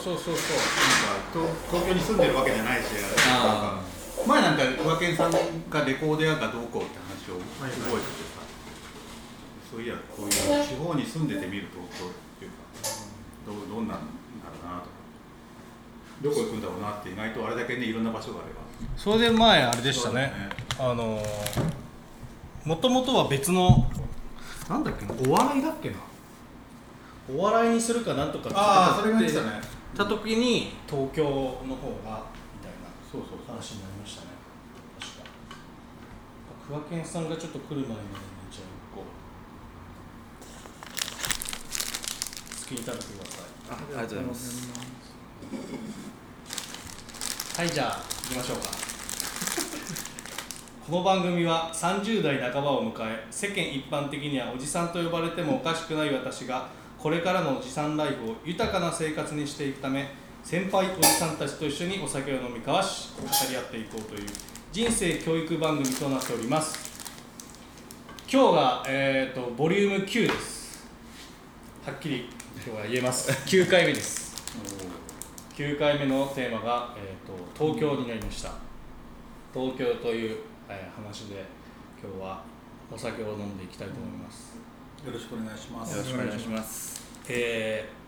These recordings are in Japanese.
そうそうそうなんか東東京に住んでるわけじゃないしあ前なんか桑健さんがレコード屋がどうこうって話を覚えててさ、そういやこういう地方に住んでてみる東京っていうかどうどんなんだろうなとかどこ行くんだろうなって意外とあれだけねいろんな場所があればそれで前あれでしたねあのもともとは別のなんだっけなお笑いだっけなお笑いにするかなんとかああそれが言ってたねた時に東京の方がみたいなそうそう話になりましたね。確か。桑健さんがちょっと来る前にねじゃあ一個好きに食べてください。あありがとうございます。はいじゃあ行きましょうか。この番組は30代半ばを迎え世間一般的にはおじさんと呼ばれてもおかしくない私がこれからのおじさんライフを豊かな生活にしていくため先輩おじさんたちと一緒にお酒を飲み交わし語り合っていこうという人生教育番組となっております。今日が、えー、とボリューム9です。はっきり今日は言えます。9回目です。9回目のテーマが、えー、と東京になりました。東京という、えー話で今日はお酒を飲んでいきたいと思います、よろしくお願いします。よろしくお願いします。えー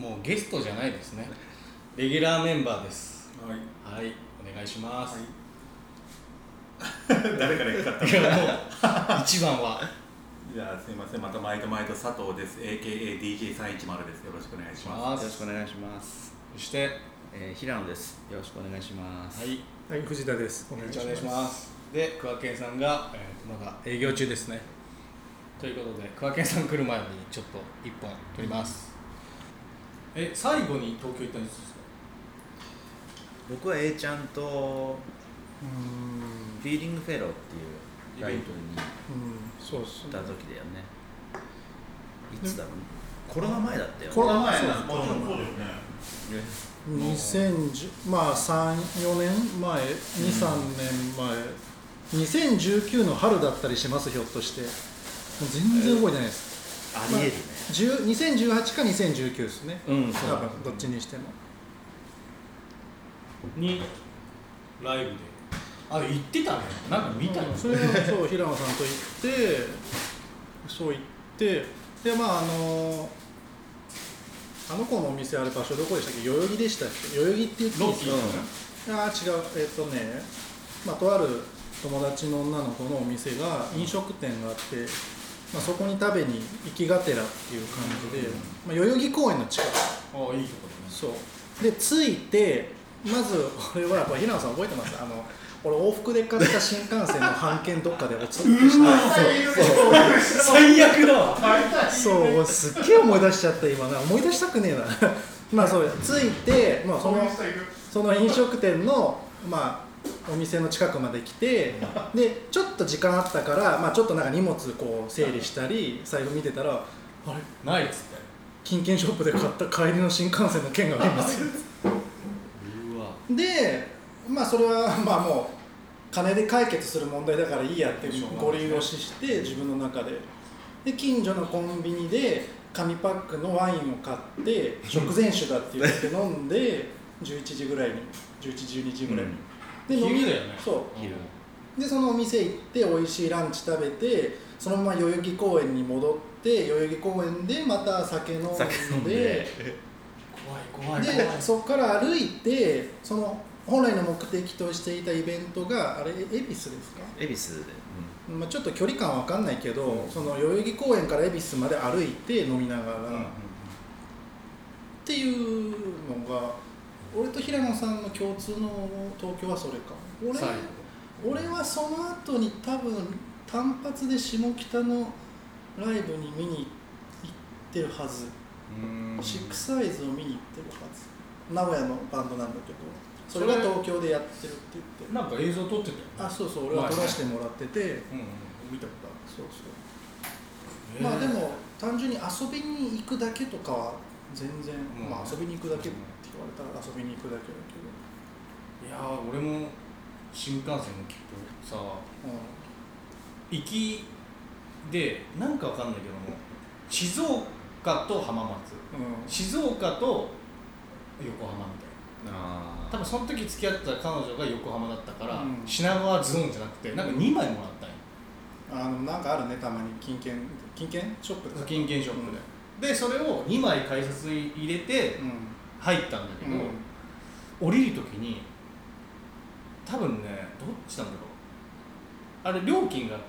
もうゲストじゃないですね。レギュラーメンバーです。はい。はいお願いします、誰から行くかい、やもう一番は。じゃあすいません。また毎度毎度佐藤です。AKADJ310 です。よろしくお願いします。まよろしくお願いします、そしてえー、平野です。よろしくお願いします。はい。はい、藤田です。おお願願いします。で桑健さんが、えーとまだ営業中ですねということで桑健さん来る前にちょっと一本取ります、え最後に東京行ったんですか？僕は A ちゃんとうーん、フィーリングフェローっていうライブにうん、そうっすね。行った。時だよね。いつだろうね。コロナ前だったよね。コロナ前そうだ。もちろんそうだよね。2010まあ3、4年前、2、3年前、2019の春だったりします、ひょっとして。もう全然覚えてないです。ありえるね、10 2018か2019ですね。うんそう。多分どっちにしても。にライブで。あ行ってたね。なんか見たよ、それはそう平野さんと行ってそう行ってでまああのあの子のお店ある場所どこでしたっけ？代々木でしたっけ？代々木って言っていいですか？ロああ違う。えっ、とねまあとある友達の女の子のお店が飲食店があって、まあ、そこに食べに行きがてらっていう感じで、まあ、代々木公園の近く。ああいいとこだね。そう。で着いてまず俺はこれ平野さん覚えてます？あの俺往復で買った新幹線の半券どっかでおつって。した最悪。だ。わそう。俺すっげえ思い出しちゃった今。な思い出したくねえな。まあそう。着いて、まあ、そのその飲食店のまあお店の近くまで来てでちょっと時間あったから、まあ、ちょっとなんか荷物こう整理したり財布見てたらあれ？ないっつって。金券ショップで買った帰りの新幹線の券があります でまあそれはまあもう金で解決する問題だからいいやってご利用しして自分の中で。で近所のコンビニで紙パックのワインを買って食前酒だって言って飲んで11時ぐらいに11時12時ぐらいに、で飲み昼だよね。そう。昼。でそのお店行って美味しいランチ食べてそのまま代々木公園に戻って代々木公園でまた酒飲ん酒飲んで。で怖い怖い。怖いでそこから歩いてその本来の目的としていたイベントがあれ恵比寿ですか、恵比寿で、まあ、ちょっと距離感わかんないけど、その代々木公園から恵比寿まで歩いて飲みながら、っていうのが俺と平野さんの共通の東京はそれか。俺俺はその後に多分単発で下北のライブに見に行ってるはず、うん。シックスアイズを見に行ってるはず。名古屋のバンドなんだけど。それが東京でやってるって言って。なんか映像撮ってたよあそうそう。俺は撮らせてもらってて、うんうん。見たことあそうそう。るまあでも単純に遊びに行くだけとかは全然、うん。まあ遊びに行くだけ。って言われたら遊びに行くだけだけど、いやー俺も新幹線の切符さう行きでなんかわかんないけども静岡と浜松。んうん。静岡と横浜みたいな。あ多分その時付き合ってた彼女が横浜だったから、うん。品川ズーンじゃなくてなんか2枚もらったんよ。あのなんかあるねたまに金券金券ショップで金券ショップで、でそれを2枚改札に入れてうん入ったんだけど、降りる時に多分ねどっちなんだろう。あれ料金がこ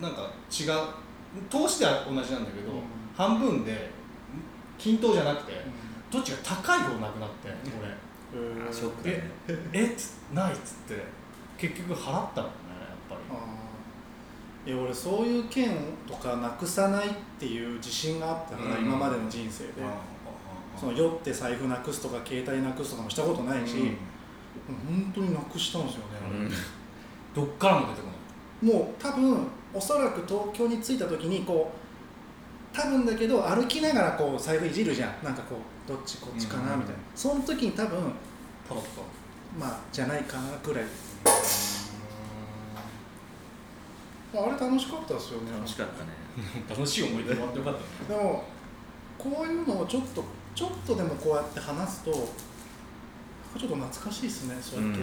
うなんか違う投資では同じなんだけど、うん。半分で均等じゃなくてうどっちが高い方なくなって俺ん。へー。ショックだね。えっつないっつって結局払ったもんねやっぱり。いや俺そういう券とかなくさないっていう自信があったから、うん。今までの人生で、その酔って財布なくすとか携帯なくすとかもしたことないし、うん。本当になくしたんですよね、うん。どっからも出てこない。もう多分おそらく東京に着いた時にこう多分だけど歩きながらこう財布いじるじゃん。なんかこうどっちこっちかなうん。みたいな、その時に多分ポロッと。まあじゃないかなくらい。あれ楽しかったですよね。楽しかったね。楽しい思い出もあってよかったね。でもこういうのをちょっとちょっとでもこうやって話すとなんかちょっと懐かしいですねそうやって、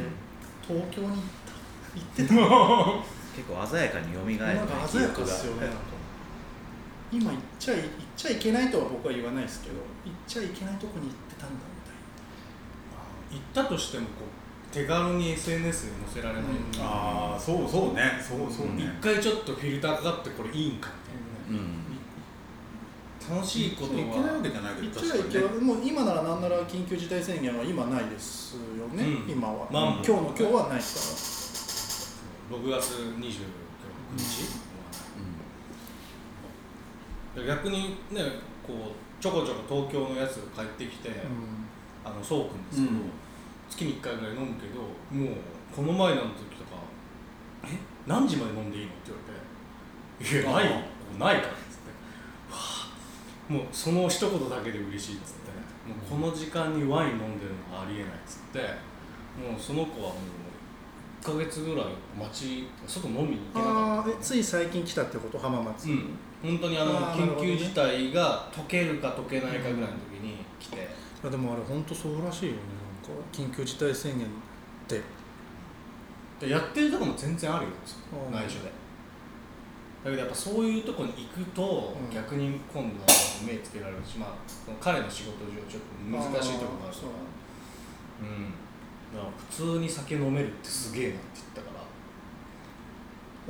東京に行った行ってた。結構鮮やかに蘇るねなんか鮮やかですよねなんか。今行っちゃい行っちゃいけないとは僕は言わないですけど行っちゃいけないとこに行ってたんだみ行ったとしてもこう手軽に SNS に載せられない、うん。ああそうそうね。そうそう一ね、回ちょっとフィルターかかってこれいいんかみたいな。ね、うん楽しいこといけないわはけじゃないけどねもう今ならなんなら緊急事態宣言は今ないですよね、うん。今は、まあ今日の今日はないですか6月26日、で逆にねこうちょこちょこ東京のやつが帰ってきて、ら、あのそうくんですけど、うん。月に1回ぐらい飲むけどもうこの前の時とか「え？何時まで飲んでいいの?」って言われて「いやないよ。ないから」っつって「わあもうその一言だけで嬉しい」っつって「もうこの時間にワイン飲んでるのがありえない」っつってもうその子はもう1ヶ月ぐらい街外飲みに行けなかった。ああつい最近来たってこと？浜松。うん。本当にあの緊急事態が解けるか解けないかぐらいの時に来て、あでもあれ本当そうらしいよね。なんか緊急事態宣言って。でやってるとこも全然あるようん内緒でだけどやっぱそういうとこに行くと、うん。逆に今度は目つけられるし、まあ、彼の仕事上ちょっと難しいところがある。そううん。だから普通に酒飲めるってすげえなって言ったから。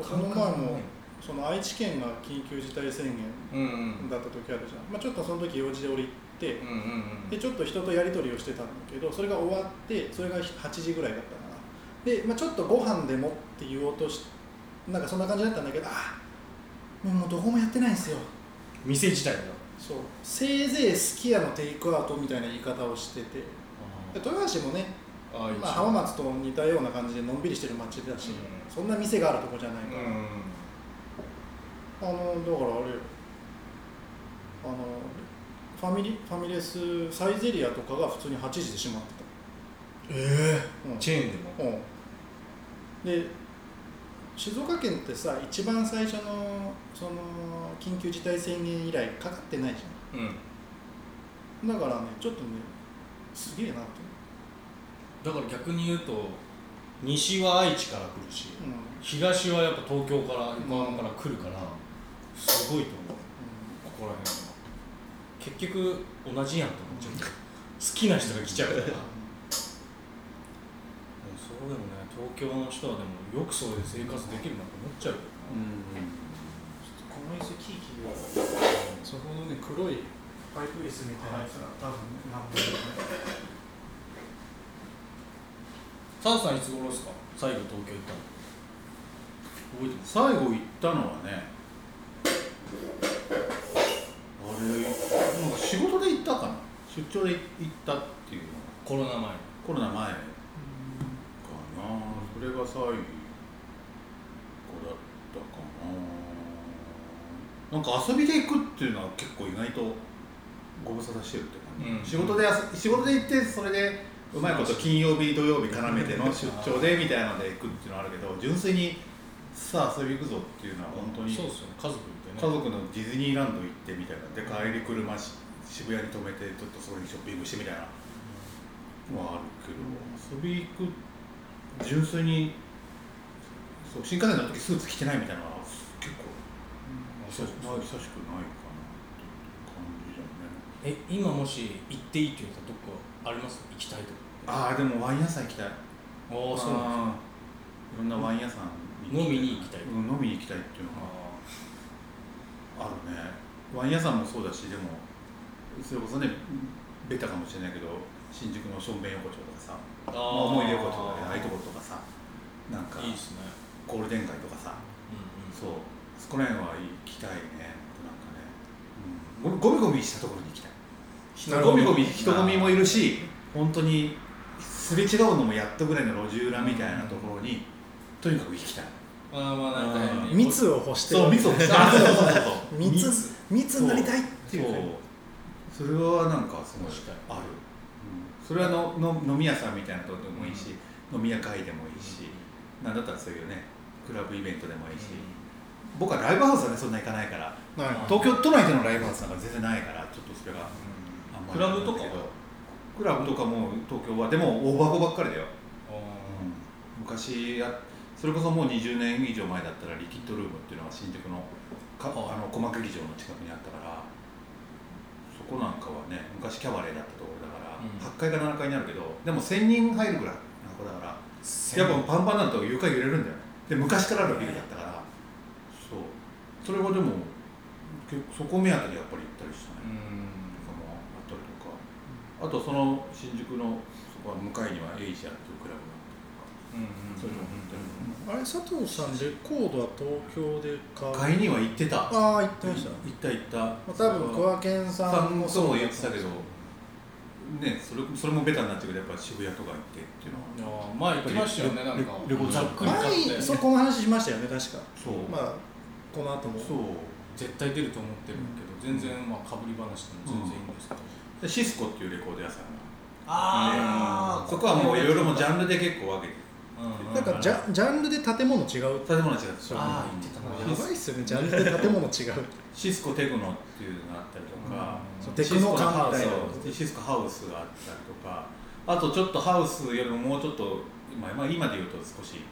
この前もその愛知県が緊急事態宣言だった時あるじゃん、まあ、ちょっとその時用事で俺行ってでちょっと人とやり取りをしてたんだけどそれが終わってそれが8時ぐらいだったかな。で、まあ、ちょっとご飯でもって言おうとしなんかそんな感じだったんだけどあもうどこもやってないんですよ。店自体が？そう。せいぜいすき家のテイクアウトみたいな言い方をしてて。で豊橋もね、あまあ、浜松と似たような感じでのんびりしてる街だし、うん。そんな店があるとこじゃないうん。から、あのだからあれよ。あのファミリファミレスサイゼリアとかが普通に8時で閉まってえた、うん。チェーンでも？うん、で静岡県ってさ一番最初のその緊急事態宣言以来かかってないじうん。ゃん。だからねちょっとねすげえなってだから逆に言うと西は愛知から来るし、思う、うん。東はやっぱ東京から横浜から来るからすごいと思う。ここら辺は。結局同じやんと思っちゃう。好きな人が来ちゃうから。そうでもね東京の人はでもよくそれで生活できるなと思っちゃうよこの椅子キーキーがそこのね黒いパイプ椅子みたいなやつが多分ねなんだろうね。サンさんいつ頃ですか？最後東京行ったの。覚えてます。最後行ったのはね。あれなんか仕事で行ったかな。出張で行ったっていうのがコロナ前。コロナ前れが最後だったかな。なんか遊びで行くっていうのは結構意外とご無沙汰してるって感じ、うん。仕事で仕事で行ってそれでうまいこと金曜日土曜日絡めての出張でみたいなので行くっていうのはあるけど純粋にさあ遊び行くぞっていうのは本当にそうっすよね。家族いてね。家族のディズニーランド行ってみたいな。で帰り車し渋谷に止めてちょっとそこにショッピングしてみたいなはあるけど遊び行く純粋にそう新幹線の時スーツ着てないみたいなのは結構久しない久しくないかなって感じだね。え今もし行っていいって言ったらどこあります？行きたいとこああでもワイン屋さん行きたい。ああそうなんですいろんなワイン屋さん飲みに行きたいうん、飲みに行きたいっていうのがあるね。ワイン屋さんもそうだしでもそれこそねベタかもしれないけど新宿のションベン横丁とかさまあ思い出横丁とかねああいうところとかさなんかいいですね。ゴールデン街とかさうんうん。そうそこら辺は行きたいね。なんかね、うん、ゴミゴミしたところに行きたい。人混みゴミゴミ人混みもいるし本当にすれ違うのもやっとぐらいの路地裏みたいなところにとにかく行きたい。まあまあなんかうん。ね密を欲してそう密をした そうそうそうそう密密になりたいっていうね。そう。それはなんかすごいある、うん、それはのの飲み屋さんみたいなとこでもいいし、飲み屋会でもいいし、なんだったらそういうねクラブイベントでもいいし、僕はライブハウスはねそんな行かないからはい東京都内でのライブハウスなんか全然ないからちょっとそれがクラブとかは？クラブとかも東京は？でも大箱ばっかりだよ、あ昔やそれこそもう20年以上前だったらリキッドルームっていうのが新宿のかはいあの鼓膜劇場の近くにあったからそこなんかはね昔キャバレーだったと8階か7階になるけどでも1000人入るぐらいなとこだからーやっぱパンパンになると床揺れるんだよね。で昔からあるビルだったから。そう。それはでも結構そこ目当てでやっぱり行ったりしたね、うん。とかもあったりとか。あとその新宿のそこは向かいにはエイジアっていうクラブがあったりとか。うんそういうのも行ったりとか。あれ佐藤さんレコードは東京で買う？買いには行ってた。ああ言ってました、行った行った。まあ、多分小和健ささんもんとも言ってたけどねそれそれもベタになっちゃうけどやっぱ渋谷とか行ってっていうのは。あー前言ってましたよねなんかレレコードざっくり買って前そこの話しましたよね確か。そう、まあこの後も。そう。絶対出ると思ってるけど全然まあかぶり話でも全然いいんですけど。でシスコっていうレコード屋さんがあそこはもういろいろジャンルで結構分けてうんなんかジャジャンルで建物違う建物違う。あー言ってた。なやばいっすよね。ジャンルで建物違う。シスコテクノっていうのがあったりとか、そうテクノカンみたいなシスコハウスがあったりとか。あとちょっとハウスよりももうちょっと今,、まあ、今で言うと少し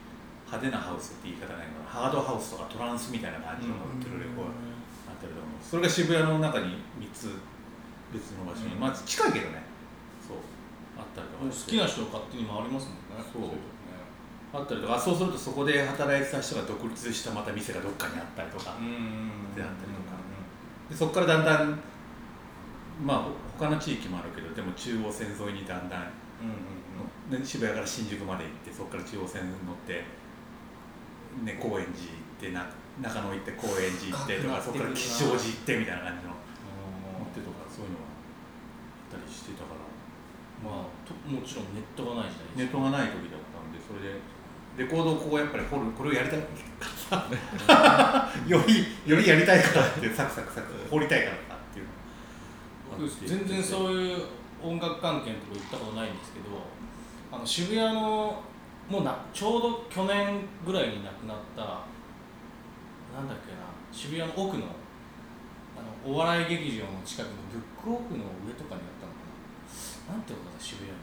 派手なハウスって言い方ないけどハードハウスとかトランスみたいな感じのが売ってるレコードあったりとかもそれが渋谷の中に3つ別の場所に、うん。まあ近いけどね。そう。あったりとか。好きな人勝手に回りますもんね。そうあったりとかあそうするとそこで働いてた人が独立したまた店がどっかにあったりとか、うんであったりとか。でそこからだんだんまあ他の地域もあるけどでも中央線沿いにだんだん、うんうんうん。ね渋谷から新宿まで行ってそこから中央線乗って、ね、高円寺行ってな中野行って高円寺行ってとかそこから吉祥寺行ってみたいな感じの乗ってとかそういうのがあったりしてたから。まあともちろんネットがない時代ネットがない時だったんでそれでレコードをこうやっぱり掘るこれをやりたい。よりよりやりたいからってサクサクサク掘りたいからかっていう。のがあって。全然そういう音楽関係のとこ行ったことないんですけどあの渋谷のもうなちょうど去年ぐらいに亡くなったなんだっけな渋谷の奥のあのお笑い劇場の近くのブックオフの上とかにあったのかな。なんてことだ渋谷の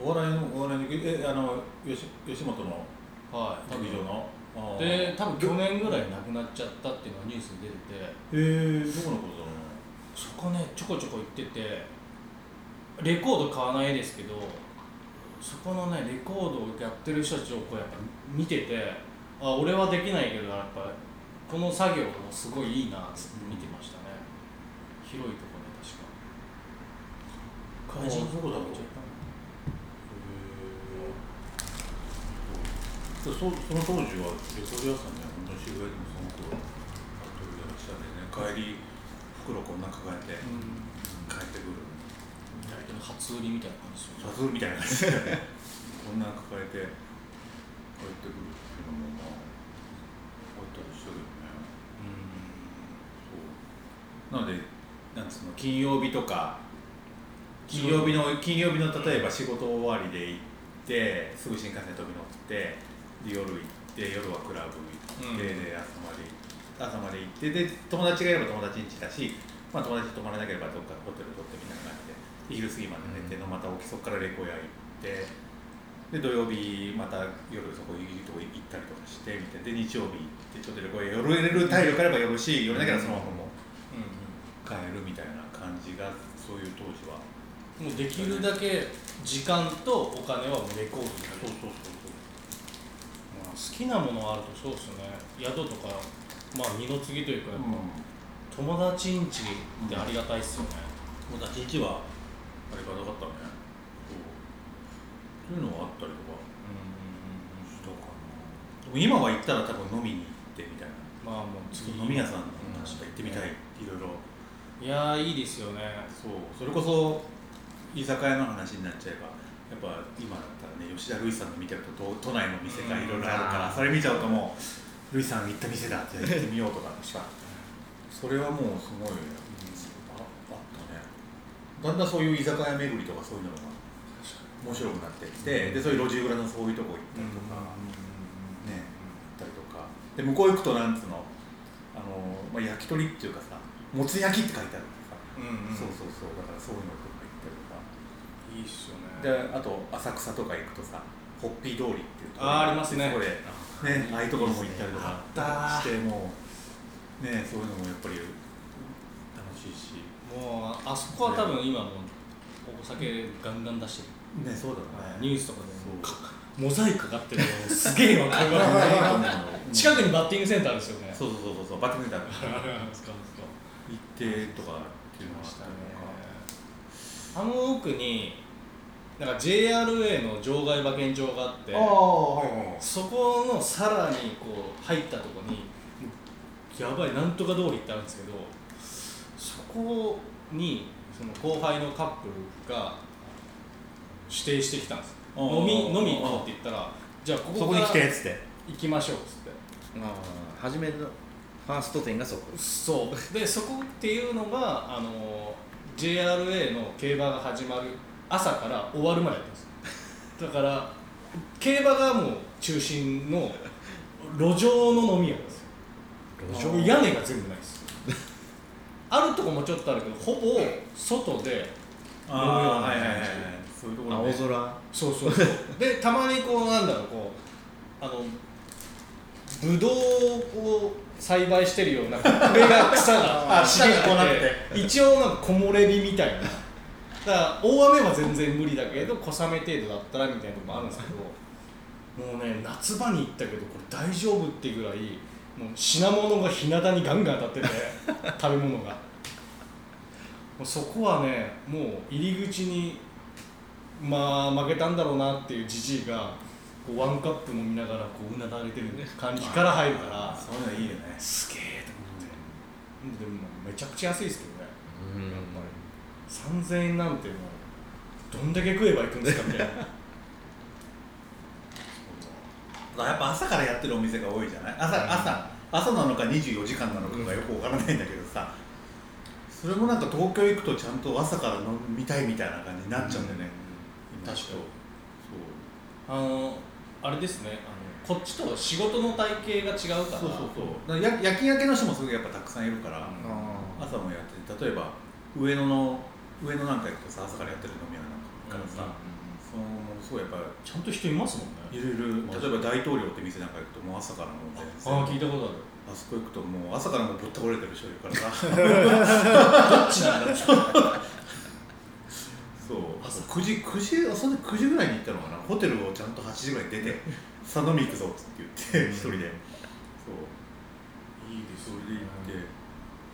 お笑いのお笑いのえあの吉吉本の？はい。劇場の？で多分去年ぐらい亡くなっちゃったっていうのがニュースに出てて。へえどこのことだろそこねちょこちょこ行ってて。レコード買わないですけどそこのねレコードをやってる人たちをこうやっぱ見ててあ俺はできないけどやっぱこの作業もすごいいいなって見てましたね。広いところで確か。あどこだろうそその当時はレコード屋さんね本当に渋谷でもその頃あといらっしゃってね帰り袋こんな抱えてうん。帰ってくる。初売りみたいな感じですよね。サズみたいな感じでこんなん抱えて帰ってくるっていうのもまああったりしたけどね。そう。なのでなんつうの金曜日とか金曜日の金曜日の例えば仕事終わりで行ってすぐ新幹線飛び乗ってで夜行って夜はクラブ行って、うん。で朝まで朝まで行ってで友達がいれば友達ん家だし、まあ、友達と泊まらなければどっかホテル取ってみたいな感じで昼過ぎまで寝てのまた起きそこからレコヤ行ってで土曜日また夜そこいいとこ行ったりとかしてみたいな。で日曜日行ってちょっとレコヤ寄れる体力あれば寄るし寄れなきゃそのままも帰るみたいな感じがそういう当時は。もうできるだけ時間とお金はもうレコードにそうそうそう。まあ、好きなものあるとそうですよね。宿とかまあ二の次というかやっぱ、友達ん家ってありがたいっすよね、もう立ち位置はあれがなかったね。そういうのがあったりとかしたかな。でも今は行ったら多分飲みに行ってみたいな。まあもう次。飲み屋さんうん確か行ってみたいいろいろ。いやーいいですよね。そう。それこそ居酒屋の話になっちゃえばやっぱ今だったらね吉田類さんの見てると都都内の店がいろいろあるから、うんそれ見ちゃうともう類さん行った店だって行ってみようとかさそれはもうすごい、ああったね。だんだんそういう居酒屋巡りとかそういうのが面白くなってきて、でそういう路地裏のそういうとこ行ったりとか、ねあったりとか。で向こう行くとなんつうのあの、まあ、焼き鳥っていうかさもつ焼きって書いてあるからさ、うんうん。そうそうそう。だからそういうのとか行ったりとか。いいっすよねであと浅草とか行くとさホッピー通りっていうところ。あーありますね。そこでねああいうところも行ったりとかしてもうねそういうのもやっぱり楽しいし。もうあそこは多分今もうお酒ガンガン出してる。ねそうだね。ニュースとかでそう。かモザイクかかってるのすげえわかるわ 近くにバッティングセンターですよね。そうそうそうそうバッティングセンターある。んですか行ってとかっていうのがあったりとか。あの奥になんか JRA の場外馬券場があってあはいはい。そこのさらにこう入ったとこにやばいなんとか通りってあるんですけどそこにその後輩のカップルが指定してきたんです。飲み飲み行こうって言ったらじゃあこそこから来てっつって。行きましょうっつって。初めのファースト店がそこ。そう。でそこっていうのがあの JRA の競馬が始まる朝から終わるまでやってます。だから競馬がもう中心の路上の飲み屋なんですよ。路上？屋根が全部ないです。あるとこもちょっとあるけどほぼ外で飲むようなあーはいはいはいはい。そういうところね。青空？そうそうそう。でたまにこうなんだろうこうあのブドウを栽培してるような上が草が あ茂って下がこて。一応なんか木漏れ日みたいなだから大雨は全然無理だけど小雨程度だったらみたいなとこもあるんですけどもうね夏場に行ったけどこれ大丈夫ってぐらいもう品物が日向にガンガン当たってて 食べ物が。もうそこはねもう入り口にまあ負けたんだろうなっていうじじいがこうワンカップ飲みながらこううなだれてる感じから入るからそういうのいいよね。すげえと思って。でもめちゃくちゃ安いですけどね。うん。やっぱり3000円なんてもうどんだけ食えばいくんですかみたいな。やっぱ朝からやってるお店が多いじゃない？朝朝朝なのか24時間なのかがよくわからないんだけどさ。それもなんか東京行くとちゃんと朝から飲みたいみたいな感じになっちゃうんだよね、今。確かに。そあのあれですねあのこっちと仕事の体系が違うから。うそうそうそう。夜勤明けの人もすごいやっぱたくさんいるから、朝もやってて例えば上野の上野なんか行くとさ朝からやってる飲み屋なんかからさ、そのすごいやっぱちゃんと人いますもんね。いるいる。例えば大統領って店なんか行くともう朝からもう全然。ああ聞いたことある。あそこ行くともう朝からもうぶっ倒れてる人いるから。さどっちなんだそう。朝。9時9時そんで9時ぐらいに行ったのかな。ホテルをちゃんと8時ぐらいに出て「さあ飲み行くぞ」って言って一人で。そう。いいですそれで行って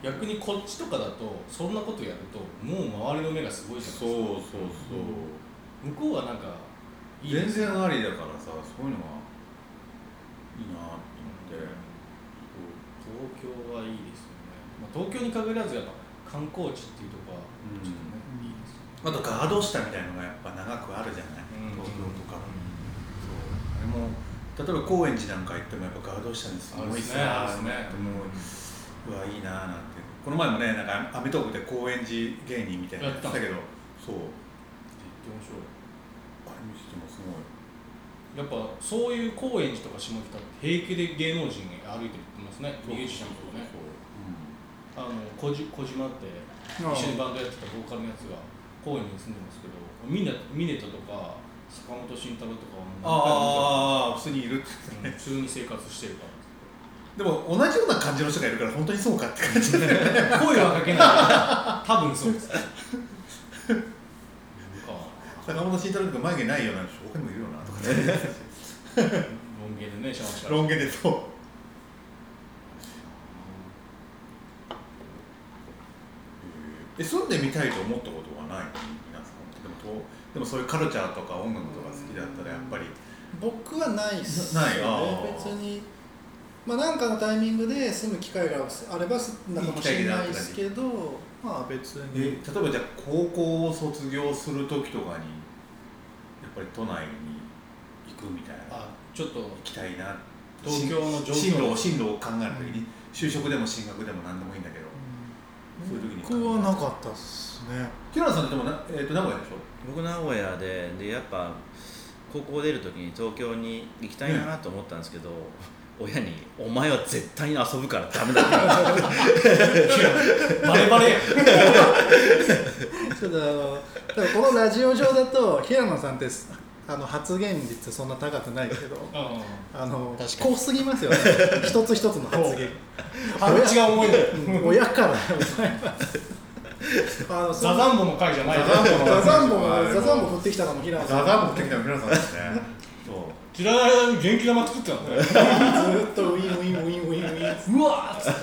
逆にこっちとかだとそんなことやるともう周りの目がすごいじゃないですか。そうそうそう向こうはなんかいいで全す然ありだからさそういうのがいいなと思って。東京はいいですよね、まあ、東京に限らずやっぱ観光地っていうとこはうん。ちょっとね、いいですよあとガード下みたいのがやっぱ長くあるじゃない、うん。東京とか、そう。あれも例えば高円寺なんか行ってもやっぱガード下にすごいさあるねと思ううわいいなーなんて。この前もねなんかアメトークで高円寺芸人みたいなのやってたけど。そう。面白いあれ見ててもすごい。やっぱそういう高円寺とか下北って平気で芸能人が歩いてるってますねミュージシャンとかね。あの小じ小島って一緒にバンドやってたボーカルのやつが高円に住んでますけどミネミネトとか坂本慎太郎とかはもうああ普通にいるって何回も見たうん普通に生活してるからでも同じような感じの人がいるから本当にそうかって感じだよね。声はかけない。多分そうです。坂本慎太郎とか眉毛ないような人他にもいるよなとかね ロン毛でねシャワシャワロン毛でそうえ住んでみたいと思ったことはない皆さんでもとでもそういうカルチャーとか音楽とか好きだったらやっぱり僕はないっすない別にまあ何かのタイミングで住む機会があれば住んだかもしれないですけどまあ別え例にえばじゃあ高校を卒業する時とかにやっぱり都内に行くみたいな。あちょっと。行きたいな東京の状況。進路を進路を考える時に。就職でも進学でも何でもいいんだけどそういう時に。僕はなかったっすね。平野さんってでもな、えー、と名古屋でしょ？僕名古屋ででやっぱ高校出る時に東京に行きたいなと思ったんですけど、親に「お前は絶対に遊ぶからダメだ」っ てバレバレやん。ちょっとこのラジオ上だと平野さんってあの発言率そんな高くないけどあの確かに。濃すぎますよね。一つ一つの発言。腹口が重い。ん親から。あのザザンボの回じゃないよザザンボザザンボ。あザザンボ降ってきたのも平野さん。ザザン持ってきたの平野さんですね知らない間に元気玉作ってたんだよずーっとウィンウィンウィンウィンウィン。うわーっつっ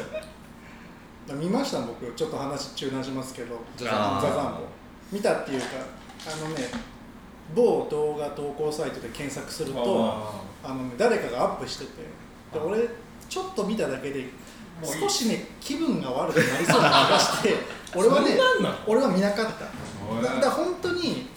て。見ました僕。ちょっと話中断しますけど。ザザンボ見たっていうかあのね某動画投稿サイトで検索するとあの、ね、誰かがアップしてて。で俺ちょっと見ただけで少しね気分が悪くなりそうな気がして 俺はねそんなんなの？俺は見なかった。だだから本当に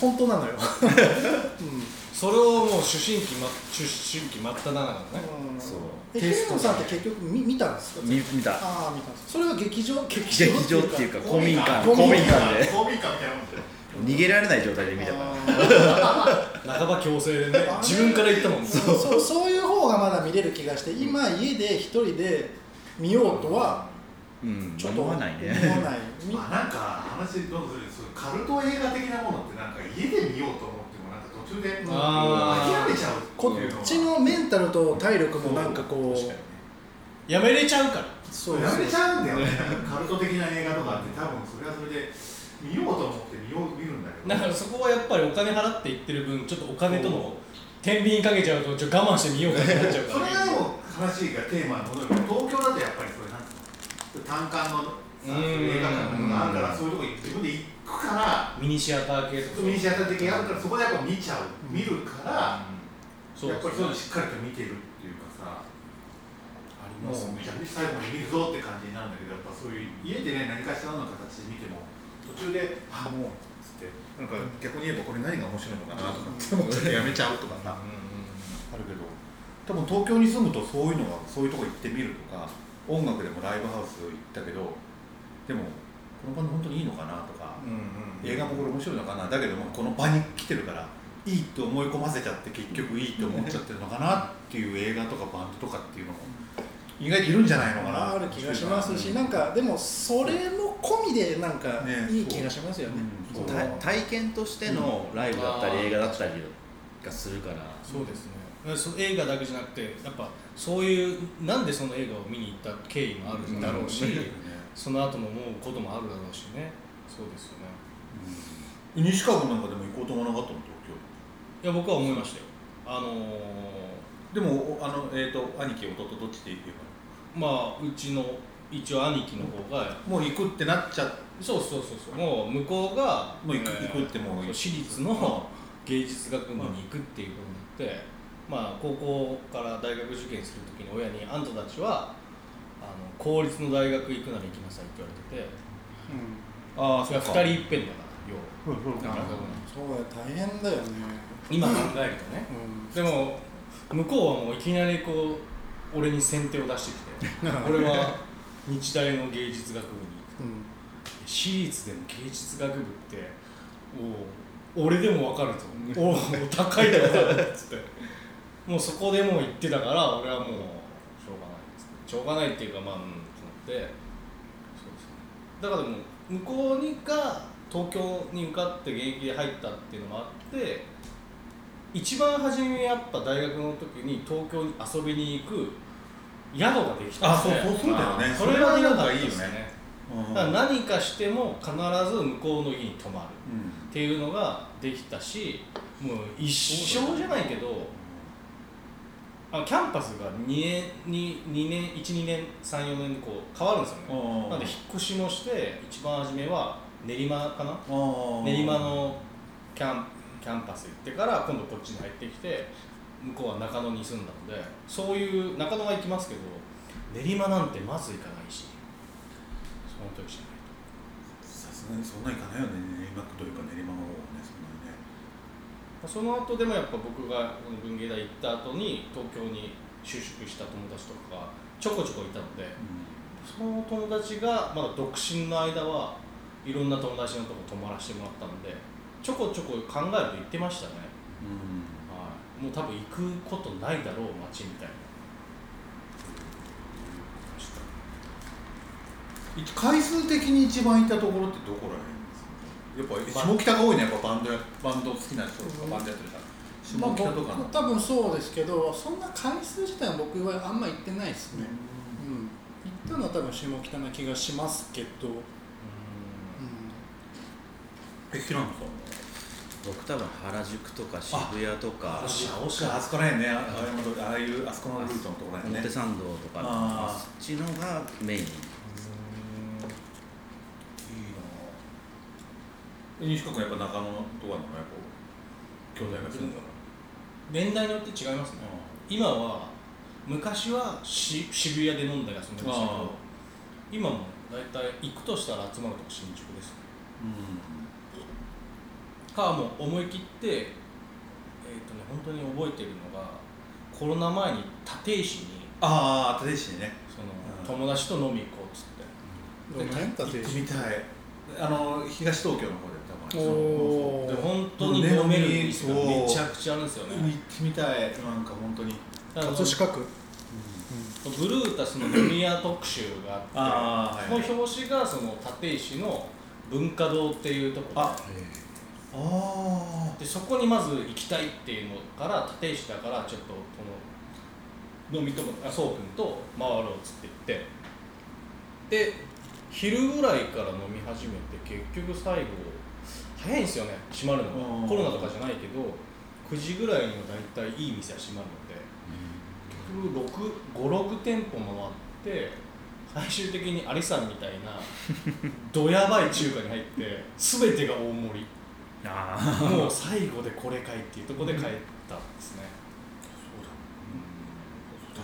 本当なのよ、うんそれをもう思春期ま出春期真っ只中のね。うん。そう。え平野さんって結局見見たんですか？見見た。ああ見たんです。それは劇場？劇場？劇場っていうか公民館。公民館。で。公民館みたいなもんで。逃げられない状態で見た。からあ 半ば強制でね自分から言ったもんそうそうそういう方がまだ見れる気がして今家で一人で見ようとはうん。ちょっと思わないね。思わない。みまあなんか話どうするそうカルト映画的なものってなんか家で見ようと思ってもなんか途中であー。諦めちゃうこっちのメンタルと体力もなんかこうやめれちゃうから。そうやめちゃうんだよね。カルト的な映画とかって多分それはそれで見ようと思って見よう見るんだけど。だからそこはやっぱりお金払っていってる分ちょっとお金との天秤かけちゃうとちょっと我慢してみようかってなっちゃうそから。れがでも話がテーマに戻るけど東京だとやっぱりそれなんつうの？単館のさうん。映画館とかがあるからそういうとこ自分で行くからミニシアター系とか。ミニシアター的にあるからそこでやっぱ見ちゃう。見るからそうやっぱりそういうのしっかりと見てるっていうかさありもますね。うめちゃくちゃ最後まで見るぞって感じになるんだけどやっぱそういう家でね何かしらの形で見ても途中であもうつって。なんか逆に言えばこれ何が面白いのかなとかって思ってやめちゃうとかさあるけど。多分東京に住むとそういうのがそういうとこ行ってみるとか音楽でもライブハウス行ったけどでもこのバンド本当にいいのかなとか、映画もこれ面白いのかなだけどもこの場に来てるからいいって思い込ませちゃって結局いいって思っちゃってるのかなっていう映画とかバンドとかっていうのも意外といるんじゃないのかな。ある気がしますしなんかでもそれも込みでなんかね。いい気がしますよね。うんそう。た体験としてのライブだったりうん映画だったりがするから。そうですね。そ映画だけじゃなくてやっぱそういうなんでその映画を見に行った経緯もあるだろうし、うんその後も思うこともあるだろうしね。そうですよね。西川君なんかでも行こうと思わなかったの？東いや僕は思いましたよ。あの京でもおあの、えー、と兄貴弟どっちで行けば？ーまあうちの一応兄貴の方がもう行くってなっちゃそうそうそうそう。もう向こうがもう行くえー行くってもう私立の芸術学部に行くっていうことになって、まあ高校から大学受験するときに親にあんたたちはあの公立の大学行くなら行きなさいって言われててああそれは2人いっぺんだから要は。うん。うんなるほどそうだよ大変だよね。今考えるとね。うでも向こうはもういきなりこう俺に先手を出してきて 俺は日大の芸術学部に行くんうん。私立でも芸術学部っておう俺でも分かると おお高いと分かるっつって。もうそこでもう行ってたから俺はもうしょうがないっていうかまあうんと思って。そうですね。だからでも向こうにが東京に受かって現役で入ったっていうのもあって一番初めやっぱ大学の時に東京に遊びに行く宿ができたんですね。あそうそうそうだよね。それは良かったそれはいいよね。ねだから何かしても必ず向こうの家に泊まるうんっていうのができたしもう一生じゃないけどあキャンパスが2年に2年12年34年でこう変わるんですよね。なんで引っ越しもして一番初めは練馬かな？練馬のキャンキャンパス行ってから今度こっちに入ってきて向こうは中野に住んだのでそういう中野は行きますけど練馬なんてまず行かないしその時じゃないさすがにそんなにいかないよね。練馬区というか練馬のその後でもやっぱ僕が文芸大行った後に東京に就職した友達とかがちょこちょこいたのでその友達がまだ独身の間はいろんな友達のとこ泊まらせてもらったのでちょこちょこ考えると言ってましたね、うん。はい、もう多分行くことないだろう街みたいな。一回数的に一番行ったところってどこら辺？ですかやっぱ下北が多いねやっぱバンドやバンド好きな人とかバンドやってるからまあ、下北とかの。僕多分そうですけどそんな回数自体は僕はあんま行ってないですね、うん。行ったのは多分下北な気がしますけど、うん。え平野さん僕多分原宿とか渋谷とかあしゃおしあそこら辺ね。あああいうあそこのルートのところら辺ね。表参道とかあっちのがメインいいな西川君やっぱ中野とかのやっぱ兄弟が住んだから。年代によって違いますね。今は昔はし渋谷で飲んだり遊んでましたけあ。ど今も大体行くとしたら集まるとこ新宿です。ねかもう思い切ってえっ、とね本当に覚えてるのがコロナ前に立石にああ立石にね。そうん。の友達と飲み行こうっつって。どの辺行ってみたい。あの東東京の方で多分おでー本当に飲めるめちゃくちゃあるんですよ行っねてみたいなんか本当に。葛飾区。ブルータスの飲み屋特集があってその表紙がその立石の文化堂っていうところ。ああでそこにまず行きたいっていうのから立石だからちょっとこの飲み友あそうくんと回ろうっつって言って。で昼ぐらいから飲み始めて結局最後早いんですよね閉まるのコロナとかじゃないけど9時ぐらいには大体いい店は閉まるので。結局56店舗回って最終的にアリさんみたいなどやばい中華に入って全てが大盛り。あもう最後でこれかいっていうところで帰ったんですね。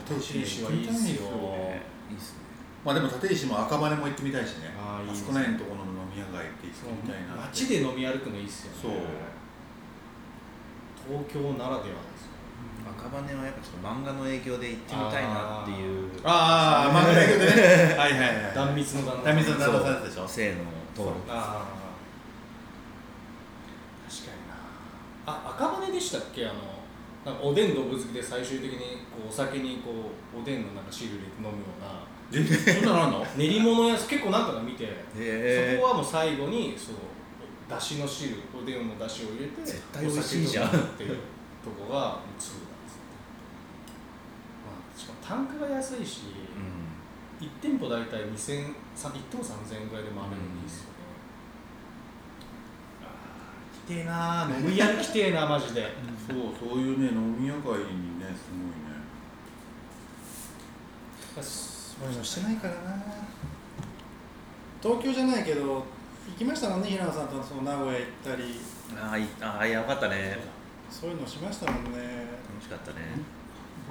立石はいいっすよ。ねいいっすね。まあでも立石も赤羽も行ってみたいしね。あーいいね。そこら辺のところの飲み屋街って行ってみたいな。街で飲み歩くのいいっすよね。そう。東京ならではですよ。赤羽はやっぱちょっと漫画の影響で行ってみたいなっていう。ああ漫画だけどね。はいはいはい。断密の断密の旦那さんそうでしょ清野徹ああ確かにな。あ赤羽でしたっけ？あのなんかおでんのぶ好きで最終的にこうお酒にこうおでんのなんか汁入れて飲むような全然そんなのあんの？練り物やつ結構なんかが見てへそこはもう最後にそうだしの汁おでんのだしを入れて絶対美味しいじゃん。っていうとこがもう通なんですよ、まあ、しかも単価が安いし、うん。1店舗大体2000 1店舗3000円ぐらいで回れるのいいですよね、あー来てえなー飲み屋に来てえなマジで。そうそういうね飲み屋街にねすごいねそういうのしてないから。な東京じゃないけど行きましたもんね平野さんとその名古屋行ったり。あーいあーやばかったね。そう。いうのしましたもんね。楽しかったね。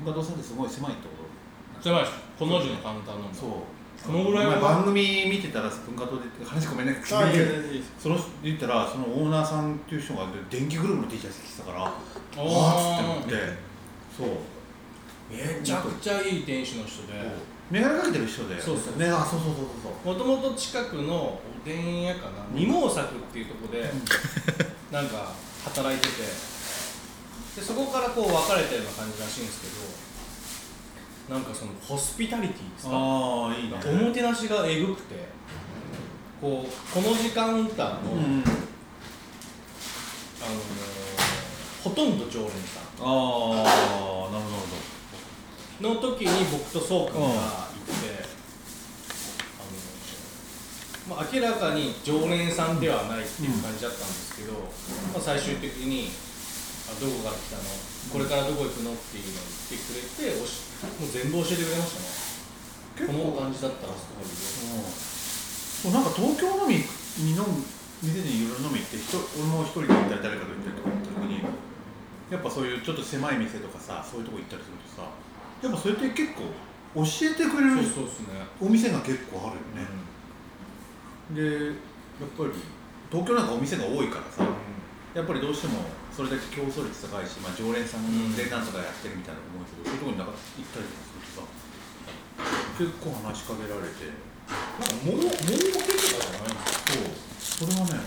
文化堂さんってすごい狭いってこと？狭いです。この字のカウンターなんだ。そう。このぐらいは。前番組見てたら文化堂で話ごめんねあい。やいや急にい。やその言ったらそのオーナーさんっていう人が電気グループの T シャツ着てたからあおあっつって思って。そう。めちゃくちゃいい店主の人で眼鏡かけてる人でそうそう。ねあそうそうそうそう。もともと近くのおでん屋かな二毛作っていうところで なんか働いてて。でそこからこう別れたような感じらしいんですけどなんかそのホスピタリティですか？ああいいね。おもてなしがえぐくてここうこの時間帯の、あのうんほとんど常連さん。ああなるほの時に僕とそうくんが行って、あのまあ、明らかに常連さんではないっていう感じだったんですけど、まあ、最終的にあ「どこから来たの？これからどこ行くの?」っていうのを言ってくれておしもう全部教えてくれましたね。この感じだったらすごいどもうなんか東京飲みに飲む店にいろいろ飲み行って人俺も一人で行ったり誰かと行ったりとかって時にやっぱそういうちょっと狭い店とかさそういうとこ行ったりするとさやっぱそれって結構教えてくれるそうそうですね、お店が結構あるよね、でやっぱり東京なんかお店が多いからさやっぱりどうしてもそれだけ競争率高いし、まあ、常連さんでなんとかやってるみたいな思うけど、そういうとこになんか行ったりとかするとさ。結構話しかけられて。なんかもうもうけとかじゃないんですそう。それはね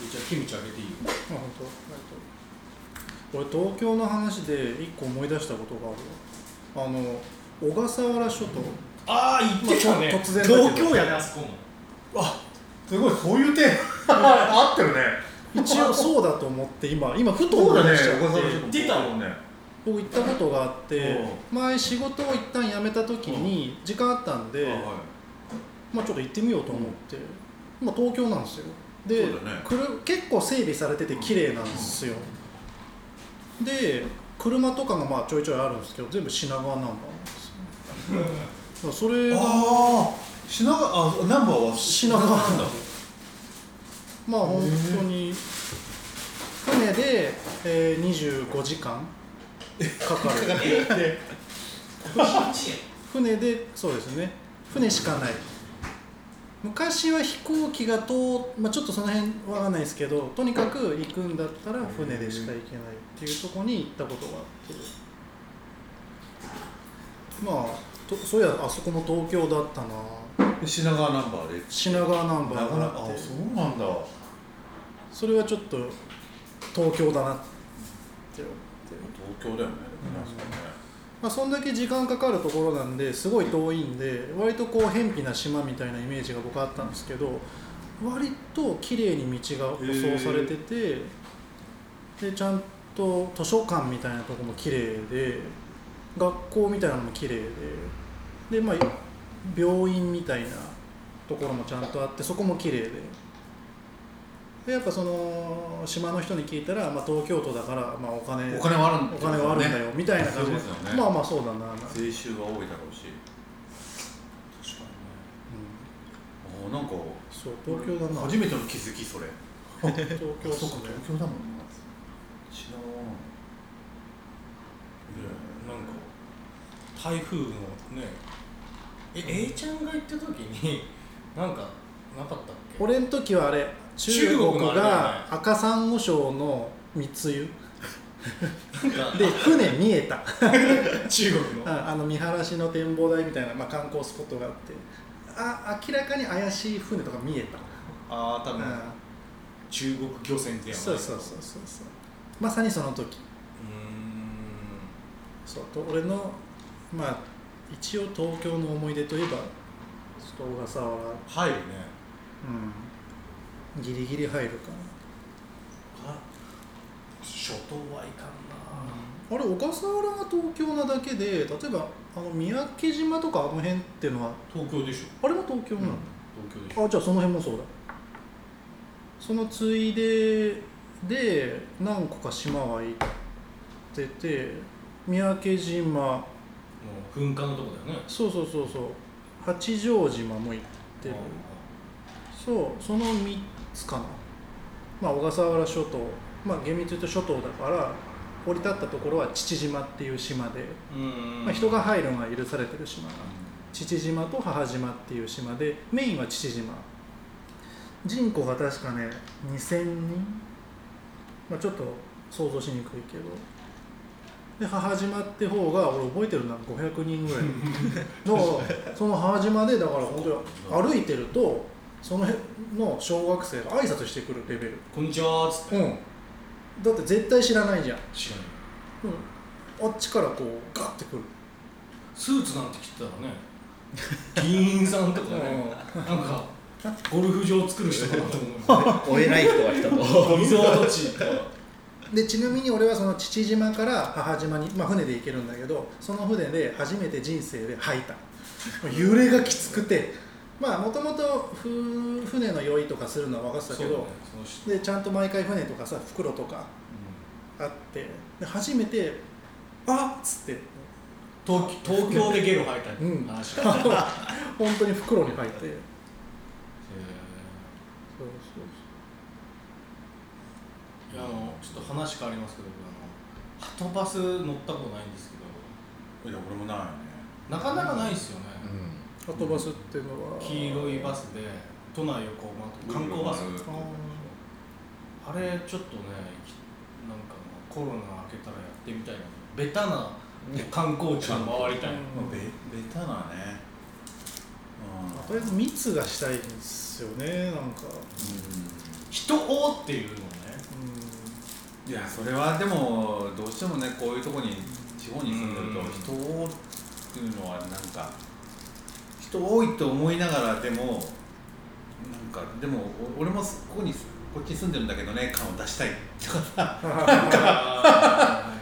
じゃあキムチあげていいよ。あ本当？俺東京の話で一個思い出したことがある。わあの小笠原諸島。ああ言ってたね、まあ突然だけど。東京やねあそこも。あすごいそういう点。合ってるね。一応そうだと思って今今ふと思い出しちゃって。小笠原諸島。出たもんね。僕行ったことがあって前仕事を一旦辞めた時に時間あったんで、まあちょっと行ってみようと思って、まあ東京なんですよ。で、結構整備されてて綺麗なんですよ、で車とかがまあちょいちょいあるんですけど全部品川ナンバーなんですよ。それがああ品川あナンバーは品川なんだ。まあ本当に船で、えー、25時間かかる。船でそうですね。船しかない昔は飛行機が通まあ、ちょっとその辺わかんないですけどとにかく行くんだったら船でしか行けないっていうところに行ったことがあって。まあとそういやあそこも東京だったな。品川ナンバーで。品川ナンバーがああって。そうなんだ。それはちょっと東京だなって思って、東京だよね、あそこねまあ、そんだけ時間かかるところなんですごい遠いんで割とこう偏僻な島みたいなイメージが僕あったんですけど割と綺麗に道が舗装されててでちゃんと図書館みたいなとこも綺麗で学校みたいなのも綺麗でで、まあ、病院みたいなところもちゃんとあってそこも綺麗で。でやっぱその島の人に聞いたら、まあ、東京都だから、まあ、お金お金はあるんお金はあるんだよみたいな感じ。でそうですよね。まあまあそうだな、税収が多いだろうし。確かうん、あなんかそう東京だな。初めての気づきそれ。東京っそうか東京だもんな。品川になんか台風のねえ A ちゃんが行った時になんかなかったっけ？俺の時はあれ中中国が赤サンゴ礁の密輸。で船見えた。中国の。ああの見晴らしの展望台みたいな、まあ、観光スポットがあって。あ明らかに怪しい船とか見えた、ああ多分。うん。中国漁船ではない。そうそうそうそうそう。まさにその時。うーん。そうと俺のまあ一応東京の思い出といえばちょっと小笠原。入るね。うんギリギリ入るかあ初頭はいかんな、あれ小笠原が東京なだけで例えばあの三宅島とかあの辺っていうのはな東京でしょ。あれも東京なの、東京でしょ。あじゃあその辺もそうだ。そのついでで何個か島は行ってて三宅島。もう噴火のとこだよね。そうそうそうそう。八丈島も行ってる。そうその3つかなまあ小笠原諸島。まあ厳密に言うと諸島だから降り立ったところは父島っていう島で、まあ、人が入るのが許されてる島父島と母島っていう島でメインは父島。人口が確かね2000人、まあ、ちょっと想像しにくいけど。で母島って方が俺覚えてるな500人ぐらい。だからその母島でだから本当に歩いてるとその辺の小学生が挨拶してくるレベル。こんにちはーっつって。うん。だって絶対知らないじゃん、知らない。うん、あっちからこうガッてくる。スーツなんて着てたらね 議員さんとかねなんかゴルフ場作る人かなと思う 追えない人が来たと。リゾート地でちなみに俺はその父島から母島に、まあ、船で行けるんだけどその船で初めて人生で吐いた。揺れがきつくてまあもともと船の酔いとかするのは分かってたけど、ねでちゃんと毎回船とかさ袋とかあってで初めて「あっ!」つって。東東京でゲロ吐いたうん。本当に袋に入って。そうへそう。ーいやあのちょっと話変わりますけど僕あのはとバス乗ったことないんですけど。いや俺もないよね。なかなかないですよね、そうはとバスっていうのは。黄色いバスで都内横浜と観光バスああれちょっとねきなんかコロナ明けたらやってみたいな。ベタな観光地を回りたい、うん。まあベベタなね。ーとりあえず密がしたいんですよねなんか。人をっていうのね。うん。いやそれはでもどうしてもねこういうとこに地方に住んでるとうん人多っていうのはなんか人多いと思いながらでもなんかでもお俺もここにこっちに住んでるんだけどね感を出したいとかさ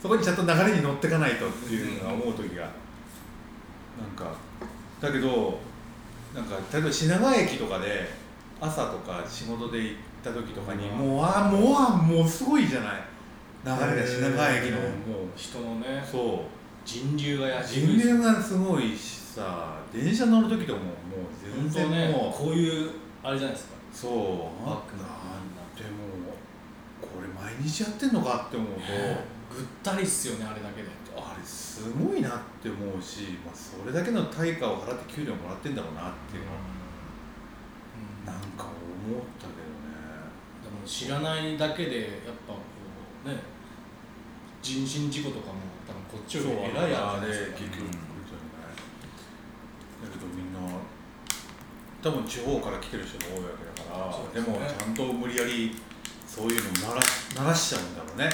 そこにちゃんと流れに乗ってかないとっていうのが思う時がなんかだけどなんか例えば品川駅とかで朝とか仕事で行った時とかにうん。もうあもうあもうすごいじゃない？流れが品川駅のも。う人のね。そう人流がやし人流がすごいしさ電車乗る時とかももう本全然もう、こういうあれじゃないですか。そうバックの。なんでもこれ毎日やってんのかって思うと、ぐったりっすよねあれだけで。あれすごいなって思うし、まあ、それだけの対価を払って給料もらってんだろうなっていうのは、うん。なんか思ったけどでも知らないだけでやっぱこうね人身事故とかもこっちより偉いやつで結局うん、だけどみんな多分地方から来てる人が多いわけだからで,、もちゃんと無理やりそういうの鳴ら鳴らしちゃうんだろうね。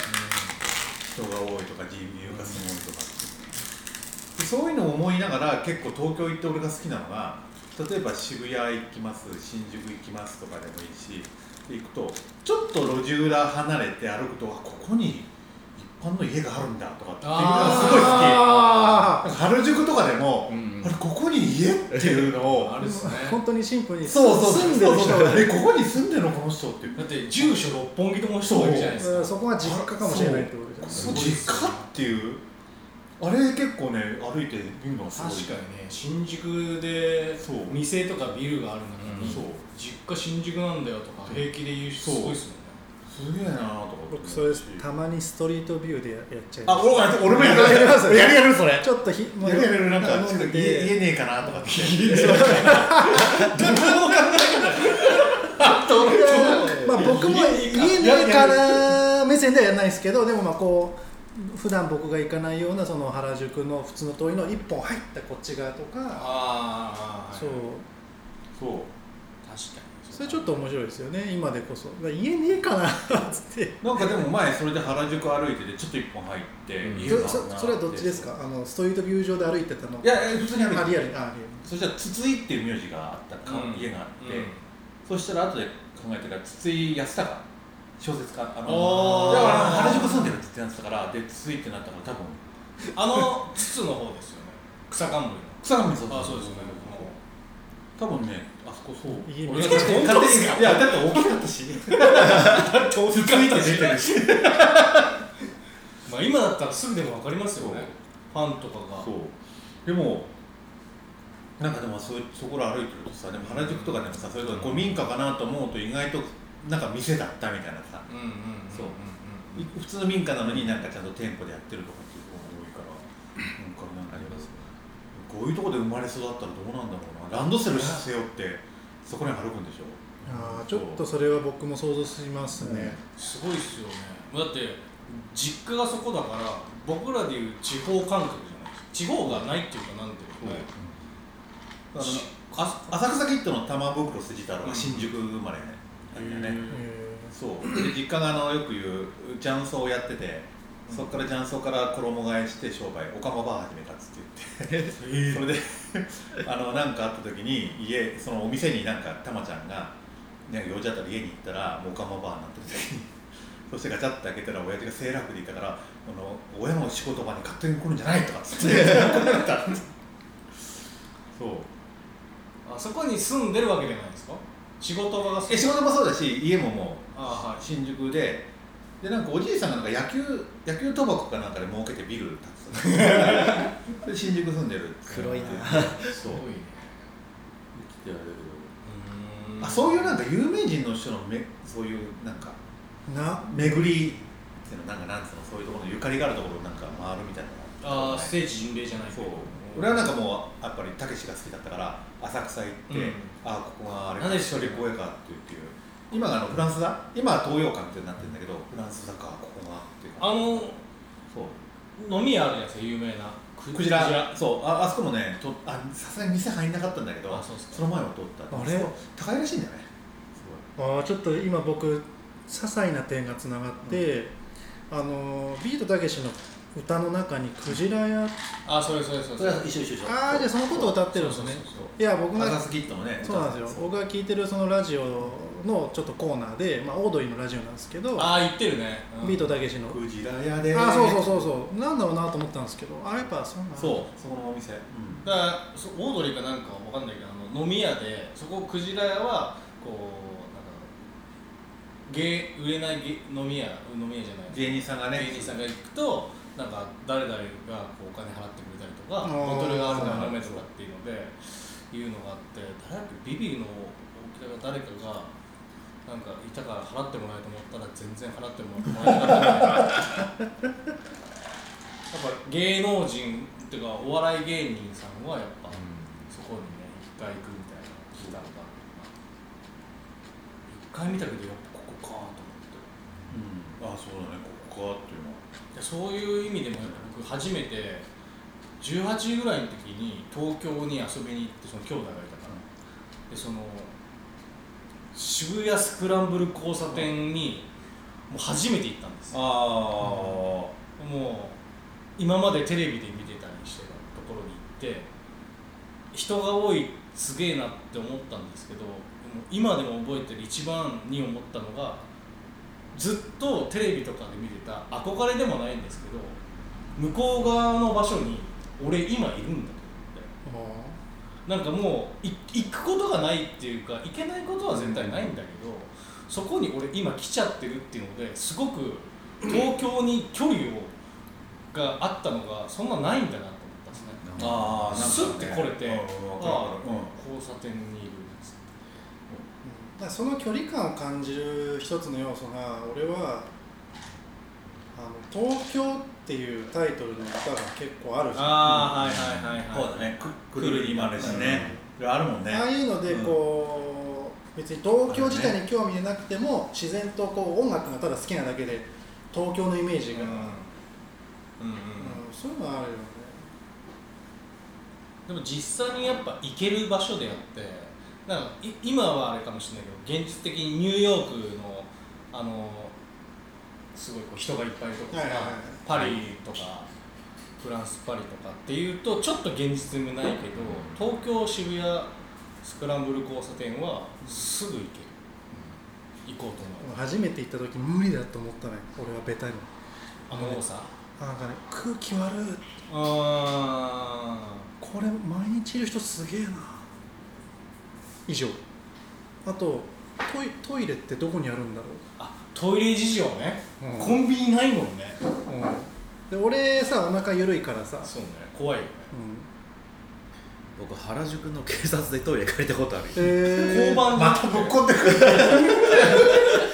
人が多いとか人流がすごいとかってでそういうのを思いながら結構東京行って俺が好きなのが例えば渋谷行きます新宿行きますとかでもいいし行くとちょっと路地裏離れて歩くとここに般の家があるんだとかっていうのがすごい好き。原宿とかでも、うんあれここに家っていうのをあるっすね。本当にシンプルに。そうそう住んでる人がここに住んでるのこの人っていう。だって住所六本木とも人もいるじゃないですか。うんそこが実家かもしれないってことじゃんそう。実家っていうあれ結構ね歩いて見るのがすごい。確かにね新宿でそう。店とかビルがある中に、そう。実家新宿なんだよとか平気で言う人すごいっすもんねすげえなとか僕それたまにストリートビューでややっちゃいあます。俺俺もやります。やるやるそれ。ちょっとひもうやるやるなんかちょっと家て家ねえかなとかって。まあ僕も家ねえから目線ではやらないですけどでもまあこう普段僕が行かないようなその原宿の普通の通りの一本入ったこっち側とかああそう。そう。確かにそれちょっと面白いですよね。今でこそ。家ねえかなっつって。なんかでも前それで原宿歩いててちょっと一本入って、うん。そ家そそれはどっちですか？あのストリートビュー上で歩いてたの？いやいや普通に歩いてあリアルにあリそしたら筒井っていう名字があったか、うん。家があって、うん。そしたら後で考えてたら筒井康隆小説家。あのだから原宿住んでるって言ってたからで筒井ってなったから多分あの筒の方ですよね。草冠の。草上そう。あそうですよね。多分ねあそこそう。家俺が勝手に。いやだって大きかったし。筒井って出てるし。まあ今だったらすぐでも分かりますよね。ファンとかが。そう。でもなんかでもそうそこら歩いてるとさでも原宿とかでもさそれとこれ民家かなと思うと意外となんか店だったみたいなさ。そう。普通の民家なのになんかちゃんと店舗でやってるとかっていう子が多いから。なんかなんか こういうとこで生まれ育ったらどうなんだろうなランドセル背負ってそこに歩くんでしょ？あーちょっとそれは僕も想像しますね、すごいっすよね。だって実家がそこだから僕らでいう地方感覚じゃないですか。地方がないっていうかなんていうかね。あのしあ浅草キッドの玉袋筋太郎が新宿生まれなんだよね、えそう。で実家があのよく言う雀荘をやっててそこから雀荘から衣替えして商売。オカマバー始めたっつって言って。それで あのなんかあった時に家そのお店になんかたまちゃんがなんか用事あったら家に行ったらもうオカマバーになってる時に そしてガチャッて開けたら親父がセーラー服でいたからあの親の仕事場に勝手に来るんじゃないとかっつって そう。あそこに住んでるわけじゃないですか？仕事場がえ仕事もそうだし家ももうあはい。新宿ででなんかおじいさんがなんか野球野球賭博かなんかで儲けてビル建つ で新宿住んでる黒いな。そう。すごいね。来てあそういうなんか有名人の人のめそういうなんかな巡りっていうのなんかなんつうの？そういうところのゆかりがあるところをなんか回るみたいなのああ聖地巡礼じゃないけそう。ど俺はなんかもうやっぱりたけしが好きだったから浅草行って、うん。あここがあれ何でしょう一人公園かっていうっていう今があのフランスだ？今は東洋館ってなってるんだけどフランスだかここがっていうか。あのそう。飲み屋あるじゃないですか有名な。ククジラ。そう。ああそこもねとあさすがに店入んなかったんだけどあそうっすか。の前は通った。あれ？そこ高いらしいんだよね。あーちょっと今僕些細な点がつながって、あのビートたけしの歌の中にクジラやあそれそれそれすごいそれは一緒一緒一緒。ああじゃあそのことを歌ってるんですね。そうそうそういや僕がアザスキットのねそうなんですよ。僕が聞いてるそのラジオのちょっとコーナーで、まあ、オードリーのラジオなんですけどああ言ってるね、うん。ビートたけしの。クジラ屋であそうそうそうそう。なんだろうなと思ったんですけどあやっぱそうな。んだそうそこのお店、うん。だからそオードリーかなんかわかんないけどあの飲み屋でそこクジラ屋はこうなんか芸売れない芸飲み屋飲み屋じゃない。芸人さんがね。芸人さんが行くとなんか誰々がこうお金払ってくれたりとかボトルがあるから飲めとかっていうのでいうのがあって誰だっけ？ビビの大きさが誰かがなんかいたから払ってもらえると思ったら全然払ってもらえなかったやっぱ芸能人っていうかお笑い芸人さんはやっぱ、そこにね一回行くみたいな聞いたのが一回見たけどやっぱここかと思って。うん、あそうだね。ここかっていうのは。でそういう意味でもやっぱ僕初めて18時ぐらいの時に東京に遊びに行ってその兄弟がいたから。でその渋谷スクランブル交差点にもう初めて行ったんです。よあもう今までテレビで見てたりしてたところに行って人が多いすげえなって思ったんですけど今でも覚えてる一番に思ったのがずっとテレビとかで見てた憧れでもないんですけど向こう側の場所に俺今いるんだとなんかもうい行くことがないっていうか行けないことは絶対ないんだけど、そこに俺今来ちゃってるっていうのですごく東京に距離をがあったのがそんなないんだなと思ったんですね。ああスッて来れて、うん。うんあわかるわかる交差点にいるんですだその距離感を感じる一つの要素が俺はあの東京っていうタイトルの歌が結構あるじゃん。ああはいはいはいはい。そうだね。くくるりもあるしね。あるもんねああいうのでこう、別に東京自体に興味なくても自然とこう音楽がただ好きなだけで東京のイメージが、うん。うん。うんうんそういうのはあるよね。でも実際にやっぱ行ける場所であってなんかい今はあれかもしれないけど現実的にニューヨークのあのすごいこう人がいっぱいいるところとか、パリとかフランスパリとかっていうとちょっと現実味ないけど東京渋谷スクランブル交差点はすぐ行ける、行こうと思う。初めて行った時無理だと思ったね俺はベタに。あの多さ？なんかね空気悪い。あこれ毎日いる人すげえな。以上。あとトイトイレってどこにあるんだろあトイレ事情ね、うん。コンビニないもんね。う、で俺さお腹緩いからさ、そうね。怖いよね。うん、僕原宿の警察でトイレ借りたことある。えー、交番またぶっこんでくる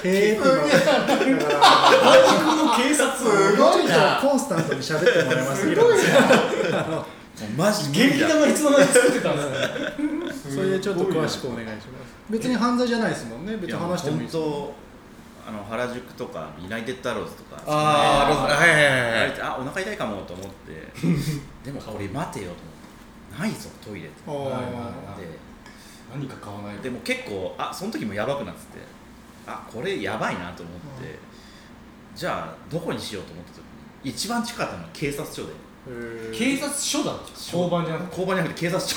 えー。って今だから原宿の警察。すごいな。コンスタントに喋ってもらいますすごいな。マジ元気玉いつの間に作ってたんですねそれでちょっと詳しくお願いします。別に犯罪じゃないですもんね。別に話してもいいです本当あの原宿とかユナイテッドアローズとかあーあはいはいはいはい。あお腹痛いかもと思って。でもこれ待てよと思って。ないぞトイレって何か買わないと。でも結構あその時もやばくなってて。あこれやばいなと思って、じゃあどこにしようと思った時に一番近かったのは警察署で。警察署だった？交番じゃなくて？交番じゃなくて警察署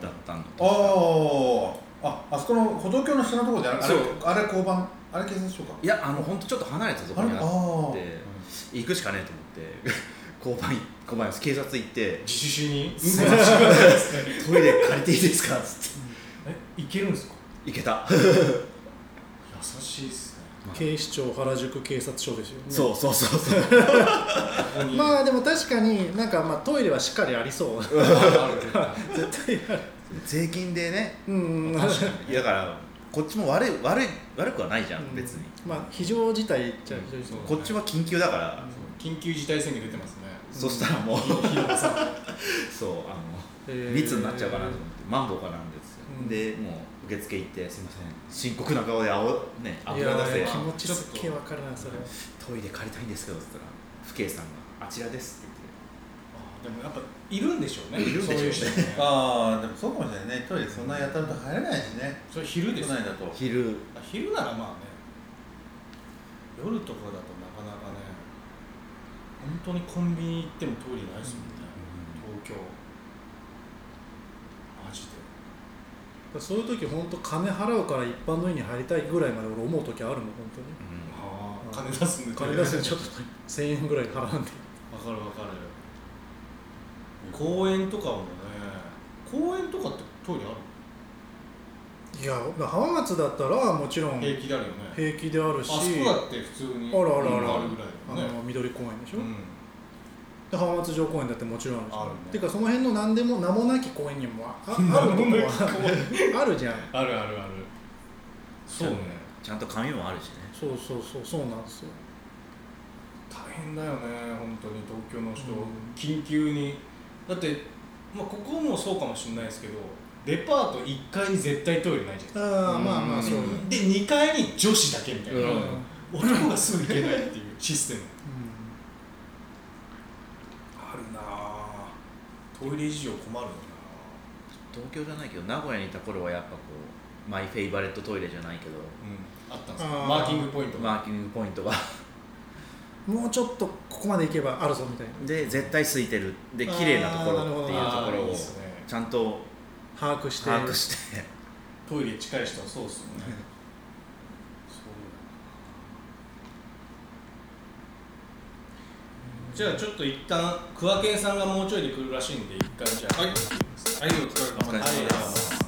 だったの。ああああそこの歩道橋の下のところであれそう。あれ交番あれ警察署か。いやあの本当ちょっと離れたところにああって行くしかねえと思って 交番い交番警察行って自主主に？すいません。トイレ借りていいですかっつって。えいけるんですか？行けた。優しいっすね。警視庁原宿警察署ですよね。そうそうそう。そうまあでも確かになんかまあトイレはしっかりありそう。絶対ある税金でね。うん。だからこっちも悪い悪い悪くはないじゃん、別に。まあ非常事態じゃ非常事態こっちは緊急だから、緊急事態宣言出てますね。そしたらもう、そうあのえー。密になっちゃうかなと思ってマンボウかなんですよ、うん。でもう受付行ってすいません。深刻な顔で青ねいや油出せ気持ちすっげえわかるなそれは。トイレ借りたいんですけどっつったら父兄さんがあちらですってでもやっぱいるんでしょうね。いるんでしょうね。そういう人ね。ああでもそうかもしれない。ねトイレそんなやたらと入れないしね。それ昼ですよ昼。あ昼ならまあね。夜とかだとなかなかね。本当にコンビニ行ってもトイレないですもんね、東京。マジで。そういう時本当金払うから一般の家に入りたいぐらいまで俺思う時あるもん本当に。ああ金出すんで金出すんでちょっと1000円ぐらい払うんで。わかるわかる公園とかもね公園とかってトイレあるいや浜松だったらもちろん平気であるよね。平気であるしあそこだって普通にあるあるあるうんあるぐらいね。の緑公園でしょ、うん。で浜松城公園だってもちろんあるし。あるね。ていうかその辺の何でも名もなき公園にもあ ああるとこはあるじゃん。あるあるある。そうね。ちゃんと紙もあるしね。そうそうそうそうなんですよ。大変だよね本当に東京の人、うん。緊急にだって、まあ、ここもそうかもしれないですけどデパート1階に絶対トイレないじゃないですか。ああまあまあそうで2階に女子だけみたいな、うん。男がすぐ行けないっていうシステム。あるなあ。トイレ事情困るよ東京じゃないけど名古屋にいた頃はやっぱこうマイフェイバレットトイレじゃないけど。な、うん、あったんですか？マーキングポイントが、マーキングポイントがもうちょっとここまで行けばあるぞみたいな。で絶対空いてる。で綺麗なところっていうところをちゃんと把握して。把握して。トイレ近い人はそうっすよね。そうじゃあちょっと一旦桑健さんがもうちょいで来るらしいんで一回じゃあ。はい。はい。お疲れ様です